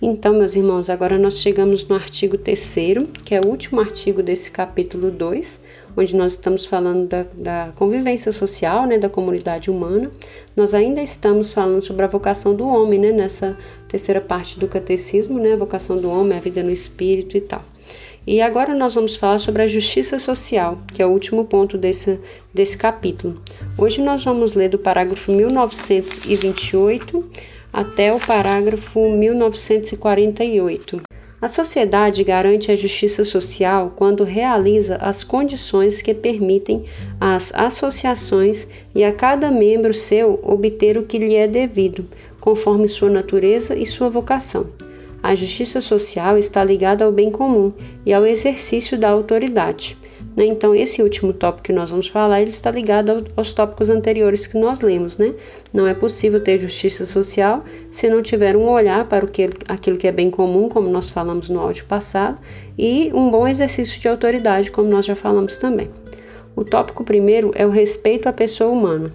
Então, meus irmãos, agora nós chegamos no artigo 3, que é o último artigo desse capítulo 2, onde nós estamos falando da, da, convivência social, né, da comunidade humana. Nós ainda estamos falando sobre a vocação do homem, né, nessa terceira parte do catecismo, né, a vocação do homem, a vida no espírito e tal. E agora nós vamos falar sobre a justiça social, que é o último ponto desse, desse capítulo. Hoje nós vamos ler do parágrafo 1928 até o parágrafo 1948. A sociedade garante a justiça social quando realiza as condições que permitem às associações e a cada membro seu obter o que lhe é devido, conforme sua natureza e sua vocação. A justiça social está ligada ao bem comum e ao exercício da autoridade. Né? Então, esse último tópico que nós vamos falar, ele está ligado aos tópicos anteriores que nós lemos, né? Não é possível ter justiça social se não tiver um olhar para o que, aquilo que é bem comum, como nós falamos no áudio passado, e um bom exercício de autoridade, como nós já falamos também. O tópico primeiro é o respeito à pessoa humana.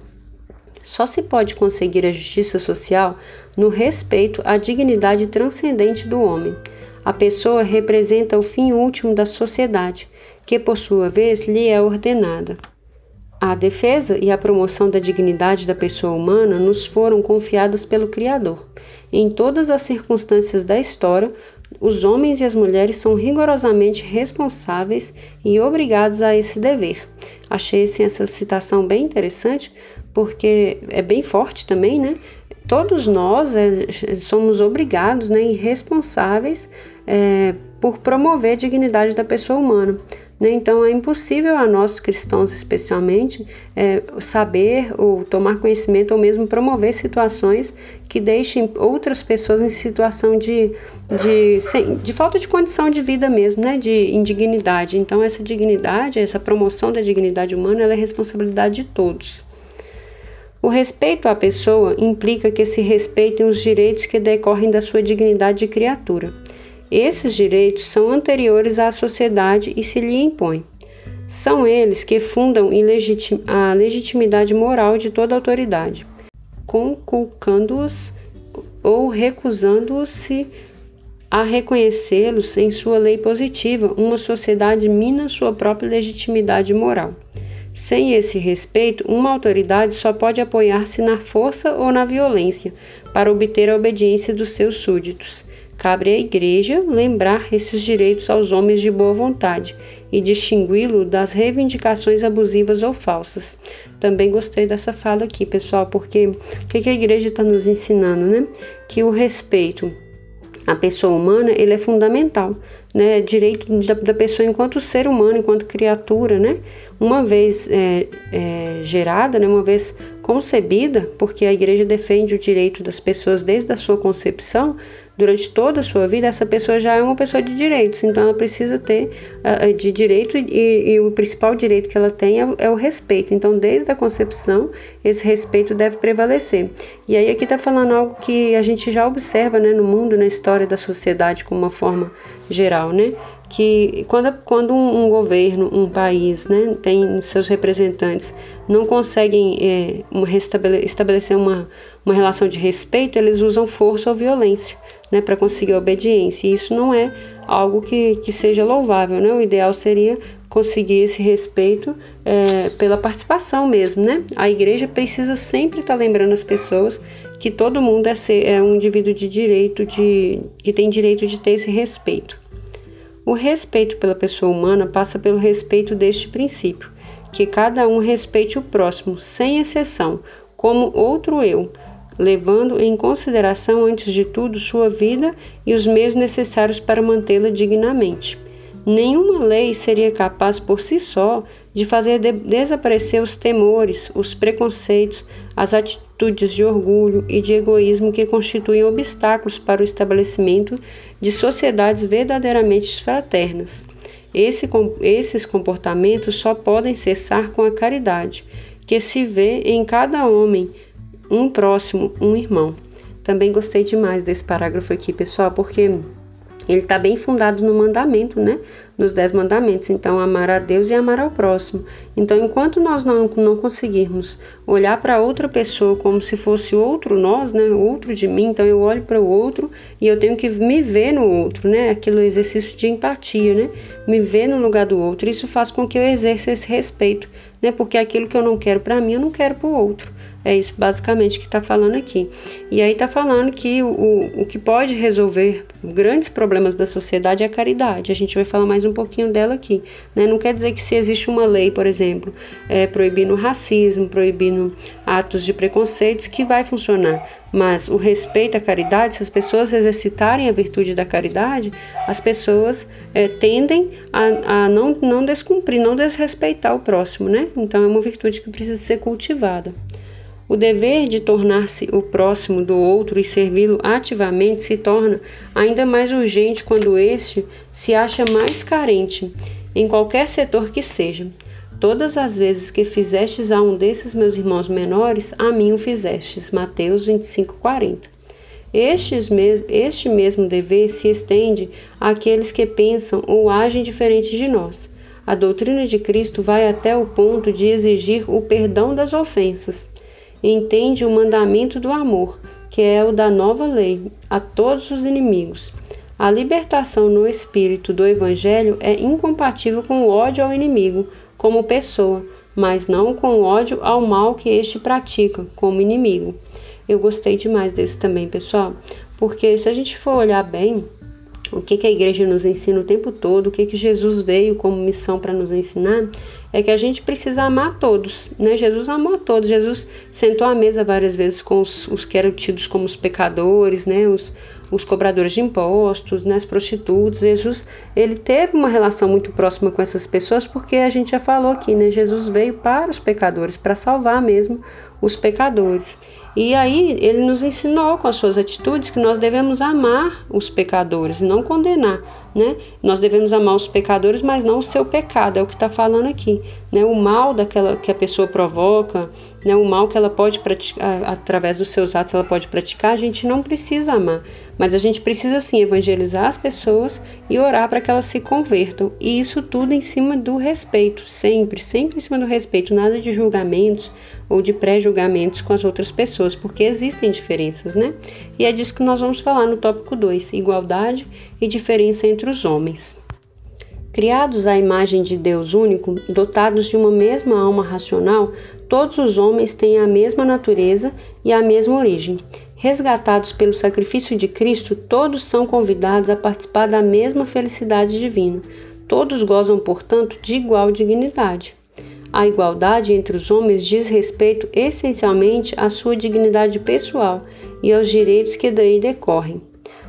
Só se pode conseguir a justiça social no respeito à dignidade transcendente do homem. A pessoa representa o fim último da sociedade que por sua vez lhe é ordenada. A defesa e a promoção da dignidade da pessoa humana nos foram confiadas pelo Criador. Em todas as circunstâncias da história, os homens e as mulheres são rigorosamente responsáveis e obrigados a esse dever. Achei assim, essa citação bem interessante, porque é bem forte também, né? Todos nós é, somos obrigados né, e responsáveis é, por promover a dignidade da pessoa humana. Né? Então, é impossível a nós cristãos, especialmente, é, saber ou tomar conhecimento ou mesmo promover situações que deixem outras pessoas em situação de, de, sem, de falta de condição de vida mesmo, né? de indignidade. Então, essa dignidade, essa promoção da dignidade humana, é responsabilidade de todos. O respeito à pessoa implica que se respeitem os direitos que decorrem da sua dignidade de criatura. Esses direitos são anteriores à sociedade e se lhe impõem. São eles que fundam a legitimidade moral de toda autoridade, conculcando-os ou recusando-se a reconhecê-los em sua lei positiva, uma sociedade mina sua própria legitimidade moral. Sem esse respeito, uma autoridade só pode apoiar-se na força ou na violência para obter a obediência dos seus súditos. Cabe à Igreja lembrar esses direitos aos homens de boa vontade e distingui-lo das reivindicações abusivas ou falsas. Também gostei dessa fala aqui, pessoal, porque o que a Igreja está nos ensinando, né? Que o respeito à pessoa humana ele é fundamental, né? Direito da, pessoa enquanto ser humano, enquanto criatura, né? Uma vez é, é, gerada, né? Uma vez concebida, porque a Igreja defende o direito das pessoas desde a sua concepção durante toda a sua vida, essa pessoa já é uma pessoa de direitos, então ela precisa ter uh, de direito e, e, o principal direito que ela tem é, é, o respeito. Então, desde a concepção, esse respeito deve prevalecer. E aí aqui está falando algo que a gente já observa né, no mundo, na história da sociedade, como uma forma geral, né? Que quando, quando um, um, governo, um país, né, tem seus representantes, não conseguem é, estabelecer uma, uma relação de respeito, eles usam força ou violência né, para conseguir a obediência. E isso não é algo que, que seja louvável. Né? O ideal seria conseguir esse respeito é, pela participação mesmo. Né? A igreja precisa sempre estar tá lembrando as pessoas que todo mundo é, ser, é um indivíduo de direito, de, que tem direito de ter esse respeito. O respeito pela pessoa humana passa pelo respeito deste princípio, que cada um respeite o próximo, sem exceção, como outro eu, levando em consideração, antes de tudo, sua vida e os meios necessários para mantê-la dignamente. Nenhuma lei seria capaz por si só de fazer de desaparecer os temores, os preconceitos, as atitudes de orgulho e de egoísmo que constituem obstáculos para o estabelecimento de sociedades verdadeiramente fraternas. Esse, esses comportamentos só podem cessar com a caridade, que se vê em cada homem, um próximo, um irmão. Também gostei demais desse parágrafo aqui, pessoal, porque ele está bem fundado no mandamento, né? Nos dez mandamentos. Então, amar a Deus e amar ao próximo. Então, enquanto nós não, não conseguirmos olhar para outra pessoa como se fosse outro nós, né? Outro de mim, então eu olho para o outro e eu tenho que me ver no outro, né? Aquele exercício de empatia, né? Me ver no lugar do outro. Isso faz com que eu exerça esse respeito, né? Porque aquilo que eu não quero para mim, eu não quero para o outro. É isso basicamente que está falando aqui. E aí está falando que o, o que pode resolver grandes problemas da sociedade é a caridade. A gente vai falar mais um pouquinho dela aqui. Né? Não quer dizer que se existe uma lei, por exemplo, é, proibindo racismo, proibindo atos de preconceitos, que vai funcionar. Mas o respeito à caridade, se as pessoas exercitarem a virtude da caridade, as pessoas é, tendem a, a não, não descumprir, não desrespeitar o próximo, né? Então é uma virtude que precisa ser cultivada. O dever de tornar-se o próximo do outro e servi-lo ativamente se torna ainda mais urgente quando este se acha mais carente, em qualquer setor que seja. Todas as vezes que fizestes a um desses meus irmãos menores, a mim o fizestes. Mateus 25, 40. Estes mes este mesmo dever se estende àqueles que pensam ou agem diferente de nós. A doutrina de Cristo vai até o ponto de exigir o perdão das ofensas entende o mandamento do amor, que é o da nova lei, a todos os inimigos. A libertação no espírito do Evangelho é incompatível com o ódio ao inimigo, como pessoa, mas não com o ódio ao mal que este pratica, como inimigo. Eu gostei demais desse também, pessoal, porque se a gente for olhar bem, o que, que a igreja nos ensina o tempo todo, o que, que Jesus veio como missão para nos ensinar, é que a gente precisa amar todos, né? Jesus amou a todos, Jesus sentou à mesa várias vezes com os, os que eram tidos como os pecadores, né? Os, os cobradores de impostos, né? as prostitutas. Jesus, ele teve uma relação muito próxima com essas pessoas, porque a gente já falou aqui, né? Jesus veio para os pecadores, para salvar mesmo os pecadores. E aí ele nos ensinou com as suas atitudes que nós devemos amar os pecadores, não condenar né? Nós devemos amar os pecadores, mas não o seu pecado, é o que está falando aqui, né? O mal daquela que a pessoa provoca, né? O mal que ela pode praticar através dos seus atos, ela pode praticar, a gente não precisa amar, mas a gente precisa sim evangelizar as pessoas e orar para que elas se convertam. E isso tudo em cima do respeito, sempre, sempre em cima do respeito, nada de julgamentos ou de pré-julgamentos com as outras pessoas, porque existem diferenças, né? E é disso que nós vamos falar no tópico 2, igualdade e diferença entre os homens. Criados à imagem de Deus único, dotados de uma mesma alma racional, todos os homens têm a mesma natureza e a mesma origem. Resgatados pelo sacrifício de Cristo, todos são convidados a participar da mesma felicidade divina. Todos gozam, portanto, de igual dignidade. A igualdade entre os homens diz respeito essencialmente à sua dignidade pessoal e aos direitos que daí decorrem.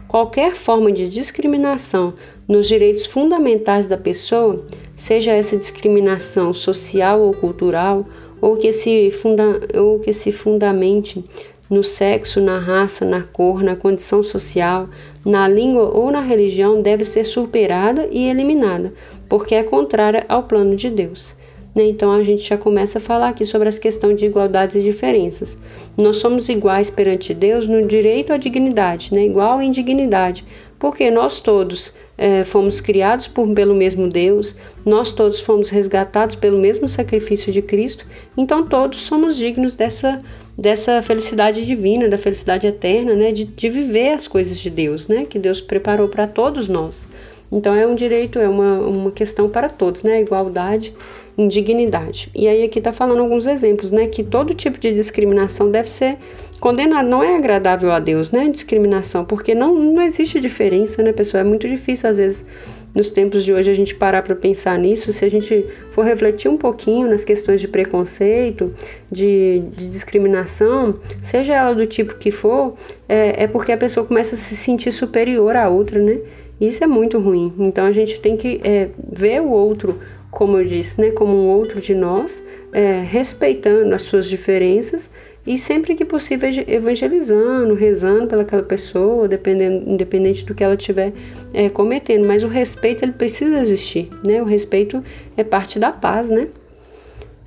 Qualquer forma de discriminação nos direitos fundamentais da pessoa, seja essa discriminação social ou cultural, ou que se, funda ou que se fundamente no sexo, na raça, na cor, na condição social, na língua ou na religião, deve ser superada e eliminada, porque é contrária ao plano de Deus. Né? Então a gente já começa a falar aqui sobre as questões de igualdades e diferenças. Nós somos iguais perante Deus no direito à dignidade, né? igual em dignidade, porque nós todos é, fomos criados por, pelo mesmo Deus, nós todos fomos resgatados pelo mesmo sacrifício de Cristo, então todos somos dignos dessa, dessa felicidade divina, da felicidade eterna, né? de, de viver as coisas de Deus, né? que Deus preparou para todos nós. Então é um direito, é uma, uma questão para todos, né? Igualdade indignidade. E aí aqui está falando alguns exemplos, né? Que todo tipo de discriminação deve ser condenado. Não é agradável a Deus, né? Discriminação, porque não, não existe diferença, né, pessoal? É muito difícil, às vezes, nos tempos de hoje, a gente parar para pensar nisso. Se a gente for refletir um pouquinho nas questões de preconceito, de, de discriminação, seja ela do tipo que for, é, é porque a pessoa começa a se sentir superior à outra, né? Isso é muito ruim. Então a gente tem que é, ver o outro, como eu disse, né, como um outro de nós, é, respeitando as suas diferenças e sempre que possível evangelizando, rezando pelaquela pessoa, dependendo, independente do que ela estiver é, cometendo. Mas o respeito ele precisa existir, né? O respeito é parte da paz, né?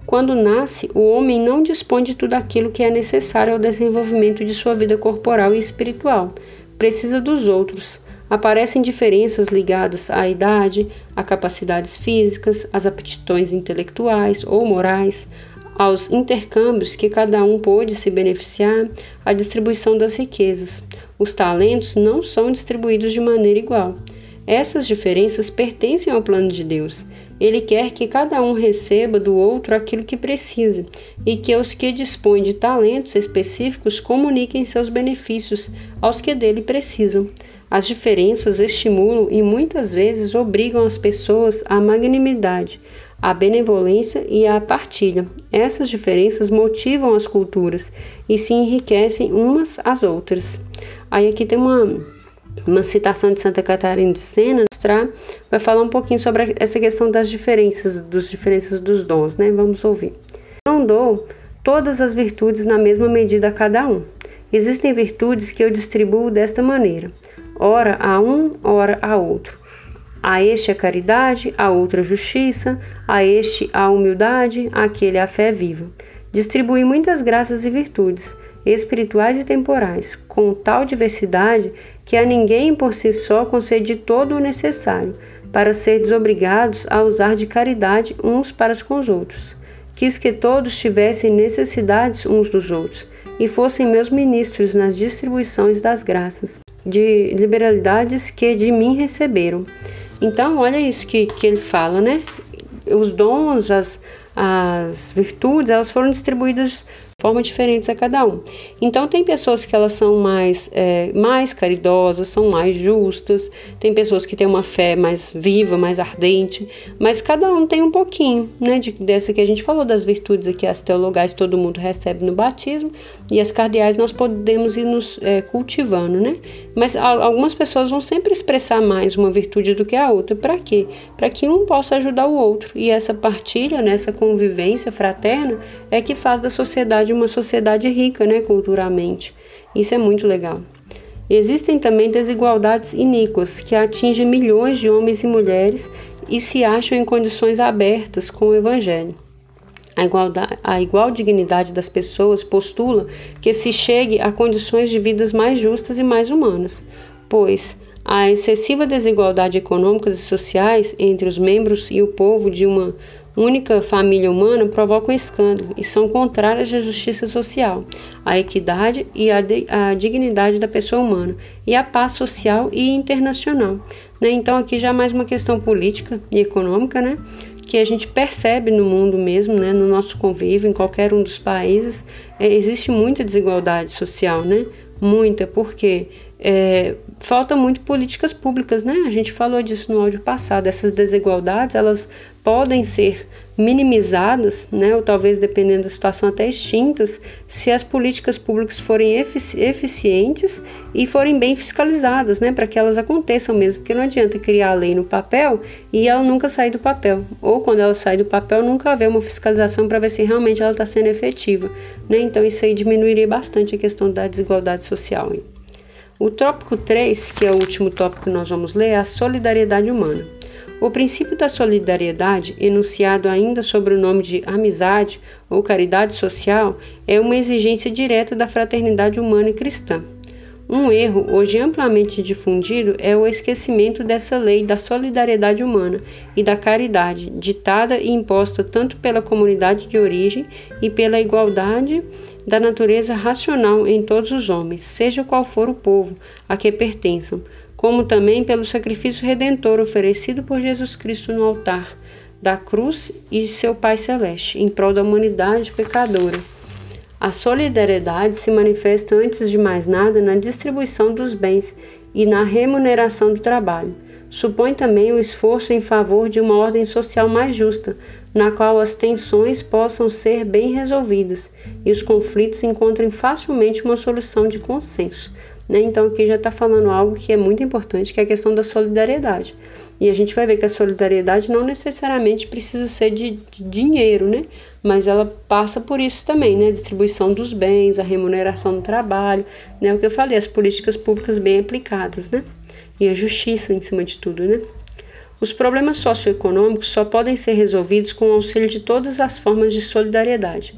Quando nasce, o homem não dispõe de tudo aquilo que é necessário ao desenvolvimento de sua vida corporal e espiritual. Precisa dos outros. Aparecem diferenças ligadas à idade, a capacidades físicas, às aptidões intelectuais ou morais, aos intercâmbios que cada um pôde se beneficiar, à distribuição das riquezas. Os talentos não são distribuídos de maneira igual. Essas diferenças pertencem ao plano de Deus. Ele quer que cada um receba do outro aquilo que precisa e que os que dispõem de talentos específicos comuniquem seus benefícios aos que dele precisam. As diferenças estimulam e muitas vezes obrigam as pessoas à magnanimidade, a benevolência e a partilha. Essas diferenças motivam as culturas e se enriquecem umas às outras. Aí aqui tem uma, uma citação de Santa Catarina de Sena, vai falar um pouquinho sobre essa questão das diferenças, dos diferenças dos dons, né? Vamos ouvir. Não dou todas as virtudes na mesma medida a cada um. Existem virtudes que eu distribuo desta maneira: ora a um, ora a outro a este a caridade, a outra a justiça, a este a humildade, aquele a fé viva. Distribui muitas graças e virtudes, espirituais e temporais, com tal diversidade que a ninguém por si só concede todo o necessário, para ser desobrigados a usar de caridade uns para com os outros. Quis que todos tivessem necessidades uns dos outros e fossem meus ministros nas distribuições das graças, de liberalidades que de mim receberam. Então, olha isso que, que ele fala, né? Os dons, as, as virtudes, elas foram distribuídas formas diferentes a cada um. Então tem pessoas que elas são mais, é, mais caridosas, são mais justas, tem pessoas que têm uma fé mais viva, mais ardente, mas cada um tem um pouquinho, né, de, dessa que a gente falou das virtudes aqui, as teologais todo mundo recebe no batismo e as cardeais nós podemos ir nos é, cultivando, né? Mas algumas pessoas vão sempre expressar mais uma virtude do que a outra. Para quê? Para que um possa ajudar o outro. E essa partilha, nessa né, convivência fraterna é que faz da sociedade uma sociedade rica, né, culturalmente. Isso é muito legal. Existem também desigualdades iníquas que atingem milhões de homens e mulheres e se acham em condições abertas com o Evangelho. A, igualdade, a igual dignidade das pessoas postula que se chegue a condições de vidas mais justas e mais humanas, pois a excessiva desigualdade econômicas e sociais entre os membros e o povo de uma única família humana provocam escândalo e são contrárias à justiça social, à equidade e à, de, à dignidade da pessoa humana e à paz social e internacional. Né? Então aqui já é mais uma questão política e econômica, né? que a gente percebe no mundo mesmo, né? no nosso convívio, em qualquer um dos países, é, existe muita desigualdade social, né? Muita, porque é, falta muito políticas públicas, né? A gente falou disso no áudio passado. Essas desigualdades elas podem ser minimizadas, né, ou talvez dependendo da situação até extintas, se as políticas públicas forem efici eficientes e forem bem fiscalizadas, né, para que elas aconteçam mesmo, porque não adianta criar a lei no papel e ela nunca sair do papel, ou quando ela sai do papel nunca haver uma fiscalização para ver se realmente ela está sendo efetiva, né? Então isso aí diminuiria bastante a questão da desigualdade social. Hein? O tópico 3, que é o último tópico que nós vamos ler, é a solidariedade humana. O princípio da solidariedade, enunciado ainda sob o nome de amizade ou caridade social, é uma exigência direta da fraternidade humana e cristã. Um erro hoje amplamente difundido é o esquecimento dessa lei da solidariedade humana e da caridade, ditada e imposta tanto pela comunidade de origem e pela igualdade da natureza racional em todos os homens, seja qual for o povo a que pertençam, como também pelo sacrifício redentor oferecido por Jesus Cristo no altar da cruz e seu Pai Celeste, em prol da humanidade pecadora. A solidariedade se manifesta antes de mais nada na distribuição dos bens e na remuneração do trabalho. Supõe também o esforço em favor de uma ordem social mais justa, na qual as tensões possam ser bem resolvidas e os conflitos encontrem facilmente uma solução de consenso. Né? Então aqui já está falando algo que é muito importante, que é a questão da solidariedade. E a gente vai ver que a solidariedade não necessariamente precisa ser de, de dinheiro, né? Mas ela passa por isso também, né? A distribuição dos bens, a remuneração do trabalho, né? O que eu falei, as políticas públicas bem aplicadas, né? E a justiça em cima de tudo, né? Os problemas socioeconômicos só podem ser resolvidos com o auxílio de todas as formas de solidariedade.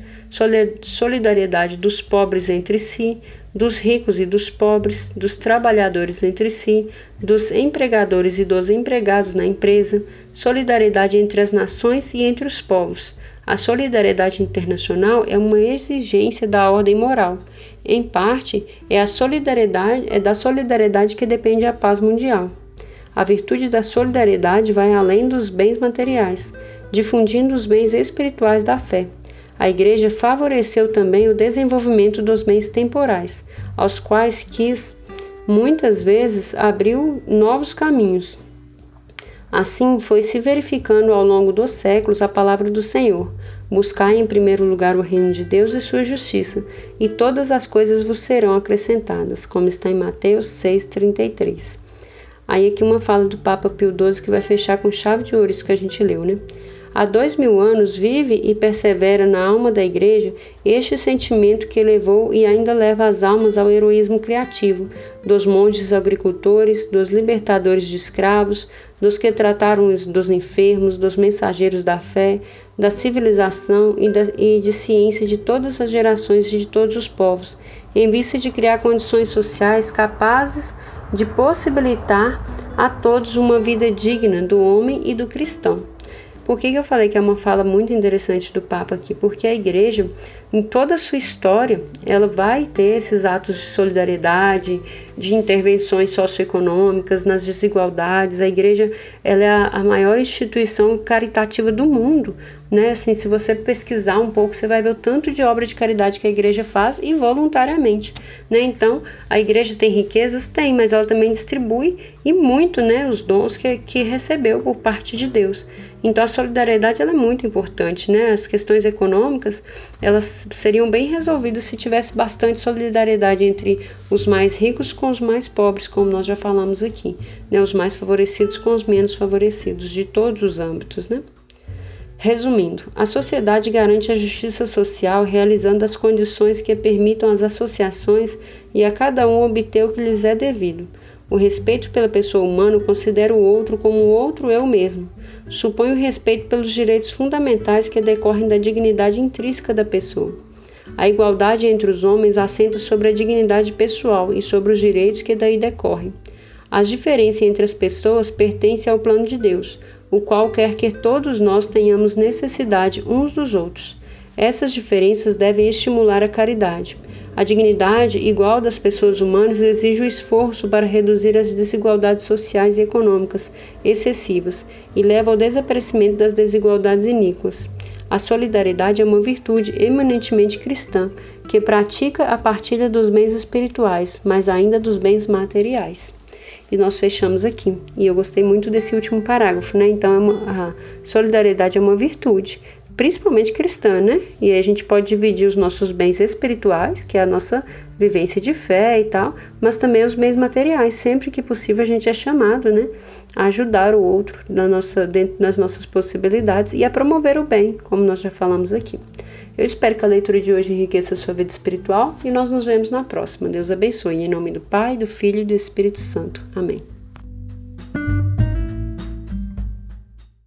Solidariedade dos pobres entre si, dos ricos e dos pobres, dos trabalhadores entre si, dos empregadores e dos empregados na empresa, solidariedade entre as nações e entre os povos. A solidariedade internacional é uma exigência da ordem moral. Em parte, é a solidariedade é da solidariedade que depende a paz mundial. A virtude da solidariedade vai além dos bens materiais, difundindo os bens espirituais da fé. A Igreja favoreceu também o desenvolvimento dos bens temporais, aos quais quis, muitas vezes, abriu novos caminhos. Assim foi se verificando ao longo dos séculos a palavra do Senhor. Buscai em primeiro lugar o reino de Deus e sua justiça, e todas as coisas vos serão acrescentadas, como está em Mateus 6,33. Aí aqui uma fala do Papa Pio XII que vai fechar com chave de ouro isso que a gente leu, né? Há dois mil anos vive e persevera na alma da Igreja este sentimento que levou e ainda leva as almas ao heroísmo criativo dos monges agricultores, dos libertadores de escravos, dos que trataram dos enfermos, dos mensageiros da fé, da civilização e, da, e de ciência de todas as gerações e de todos os povos, em vista de criar condições sociais capazes de possibilitar a todos uma vida digna do homem e do cristão. Por que, que eu falei que é uma fala muito interessante do Papa aqui? Porque a igreja, em toda a sua história, ela vai ter esses atos de solidariedade, de intervenções socioeconômicas nas desigualdades. A igreja ela é a, maior instituição caritativa do mundo. Né? Assim, se você pesquisar um pouco, você vai ver o tanto de obra de caridade que a igreja faz e voluntariamente. Né? Então, a igreja tem riquezas? Tem, mas ela também distribui e muito né, os dons que, que recebeu por parte de Deus. Então a solidariedade ela é muito importante, né? As questões econômicas elas seriam bem resolvidas se tivesse bastante solidariedade entre os mais ricos com os mais pobres, como nós já falamos aqui, né? Os mais favorecidos com os menos favorecidos, de todos os âmbitos, né? Resumindo, a sociedade garante a justiça social realizando as condições que permitam às associações e a cada um obter o que lhes é devido. O respeito pela pessoa humana considera o outro como o outro eu mesmo supõe o respeito pelos direitos fundamentais que decorrem da dignidade intrínseca da pessoa. A igualdade entre os homens assenta sobre a dignidade pessoal e sobre os direitos que daí decorrem. As diferenças entre as pessoas pertencem ao plano de Deus, o qual quer que todos nós tenhamos necessidade uns dos outros. Essas diferenças devem estimular a caridade. A dignidade igual das pessoas humanas exige o esforço para reduzir as desigualdades sociais e econômicas excessivas e leva ao desaparecimento das desigualdades iníquas. A solidariedade é uma virtude eminentemente cristã que pratica a partilha dos bens espirituais, mas ainda dos bens materiais. E nós fechamos aqui. E eu gostei muito desse último parágrafo, né? Então, é a solidariedade é uma virtude principalmente cristã, né? E aí a gente pode dividir os nossos bens espirituais, que é a nossa vivência de fé e tal, mas também os bens materiais. Sempre que possível a gente é chamado, né, a ajudar o outro na nossa, dentro das nossas possibilidades e a promover o bem, como nós já falamos aqui. Eu espero que a leitura de hoje enriqueça a sua vida espiritual e nós nos vemos na próxima. Deus abençoe. Em nome do Pai, do Filho e do Espírito Santo. Amém.